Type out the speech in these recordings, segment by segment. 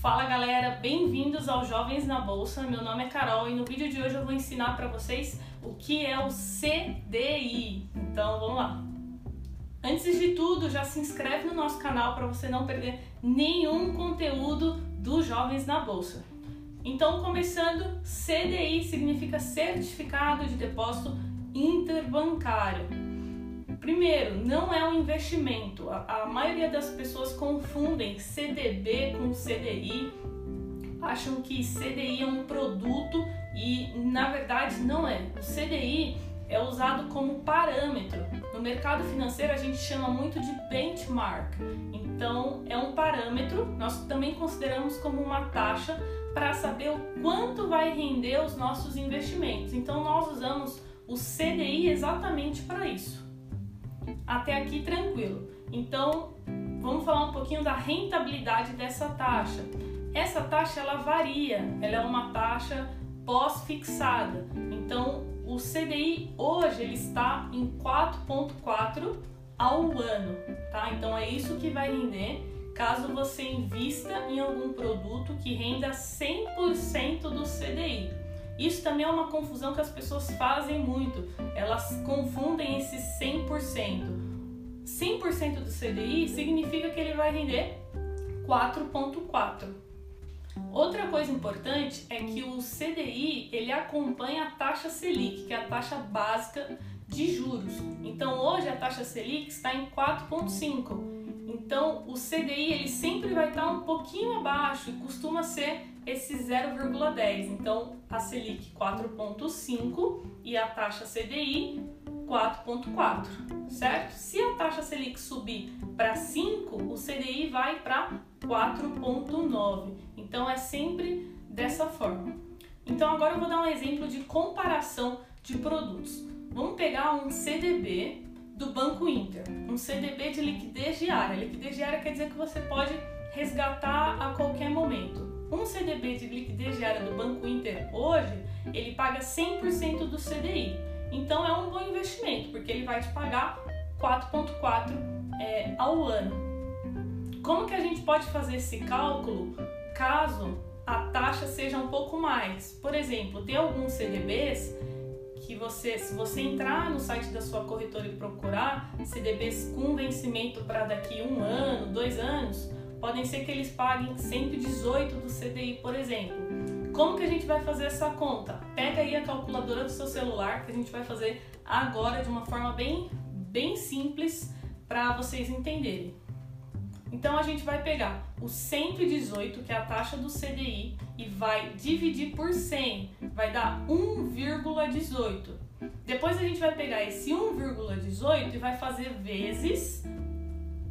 Fala galera, bem-vindos ao Jovens na Bolsa. Meu nome é Carol e no vídeo de hoje eu vou ensinar para vocês o que é o CDI. Então vamos lá. Antes de tudo, já se inscreve no nosso canal para você não perder nenhum conteúdo do Jovens na Bolsa. Então, começando, CDI significa Certificado de Depósito Interbancário. Primeiro, não é um investimento. A, a maioria das pessoas confundem CDB com CDI, acham que CDI é um produto e na verdade não é. O CDI é usado como parâmetro. No mercado financeiro a gente chama muito de benchmark. Então é um parâmetro, nós também consideramos como uma taxa para saber o quanto vai render os nossos investimentos. Então nós usamos o CDI exatamente para isso. Até aqui tranquilo. Então, vamos falar um pouquinho da rentabilidade dessa taxa. Essa taxa ela varia, ela é uma taxa pós-fixada. Então, o CDI hoje ele está em 4.4 ao ano, tá? Então é isso que vai render caso você invista em algum produto que renda 100% do CDI. Isso também é uma confusão que as pessoas fazem muito. Elas confundem esse 100%. 100% do CDI significa que ele vai render 4.4. Outra coisa importante é que o CDI ele acompanha a taxa Selic, que é a taxa básica de juros. Então hoje a taxa Selic está em 4.5 então, o CDI ele sempre vai estar um pouquinho abaixo e costuma ser esse 0,10. Então, a Selic 4,5 e a taxa CDI 4,4, certo? Se a taxa Selic subir para 5, o CDI vai para 4,9. Então, é sempre dessa forma. Então, agora eu vou dar um exemplo de comparação de produtos. Vamos pegar um CDB do Banco Inter, um CDB de liquidez diária. Liquidez diária quer dizer que você pode resgatar a qualquer momento. Um CDB de liquidez diária do Banco Inter hoje, ele paga 100% do CDI. Então é um bom investimento, porque ele vai te pagar 4,4 é, ao ano. Como que a gente pode fazer esse cálculo caso a taxa seja um pouco mais? Por exemplo, tem alguns CDBs que você, se você entrar no site da sua corretora e procurar CDBs com vencimento para daqui um ano, dois anos, podem ser que eles paguem 118 do CDI, por exemplo. Como que a gente vai fazer essa conta? Pega aí a calculadora do seu celular que a gente vai fazer agora de uma forma bem, bem simples para vocês entenderem. Então a gente vai pegar o 118, que é a taxa do CDI, e vai dividir por 100, vai dar 1,18. Depois a gente vai pegar esse 1,18 e vai fazer vezes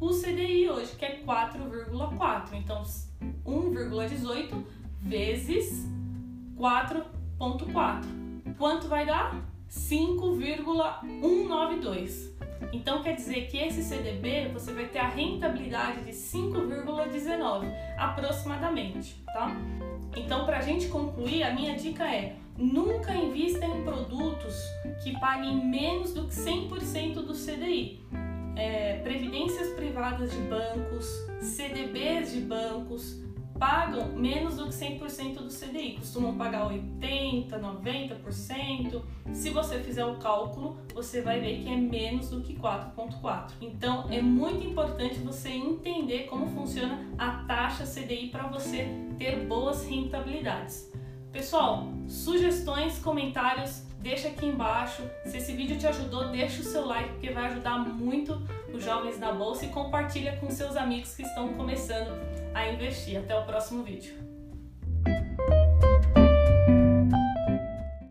o CDI hoje, que é 4,4. Então 1,18 vezes 4,4. Quanto vai dar? 5,192. Então quer dizer que esse CDB você vai ter a rentabilidade de 5,19 aproximadamente, tá? Então para a gente concluir, a minha dica é nunca invista em produtos que paguem menos do que 100% do CDI. É, previdências privadas de bancos, CDBs de bancos, pagam menos do que 100% do CDI, costumam pagar 80%, 90%. Se você fizer o cálculo, você vai ver que é menos do que 4,4. Então é muito importante você entender como funciona a taxa CDI para você ter boas rentabilidades. Pessoal, sugestões, comentários, deixa aqui embaixo. Se esse vídeo te ajudou, deixa o seu like porque vai ajudar muito os jovens da bolsa e compartilha com seus amigos que estão começando a investir. Até o próximo vídeo.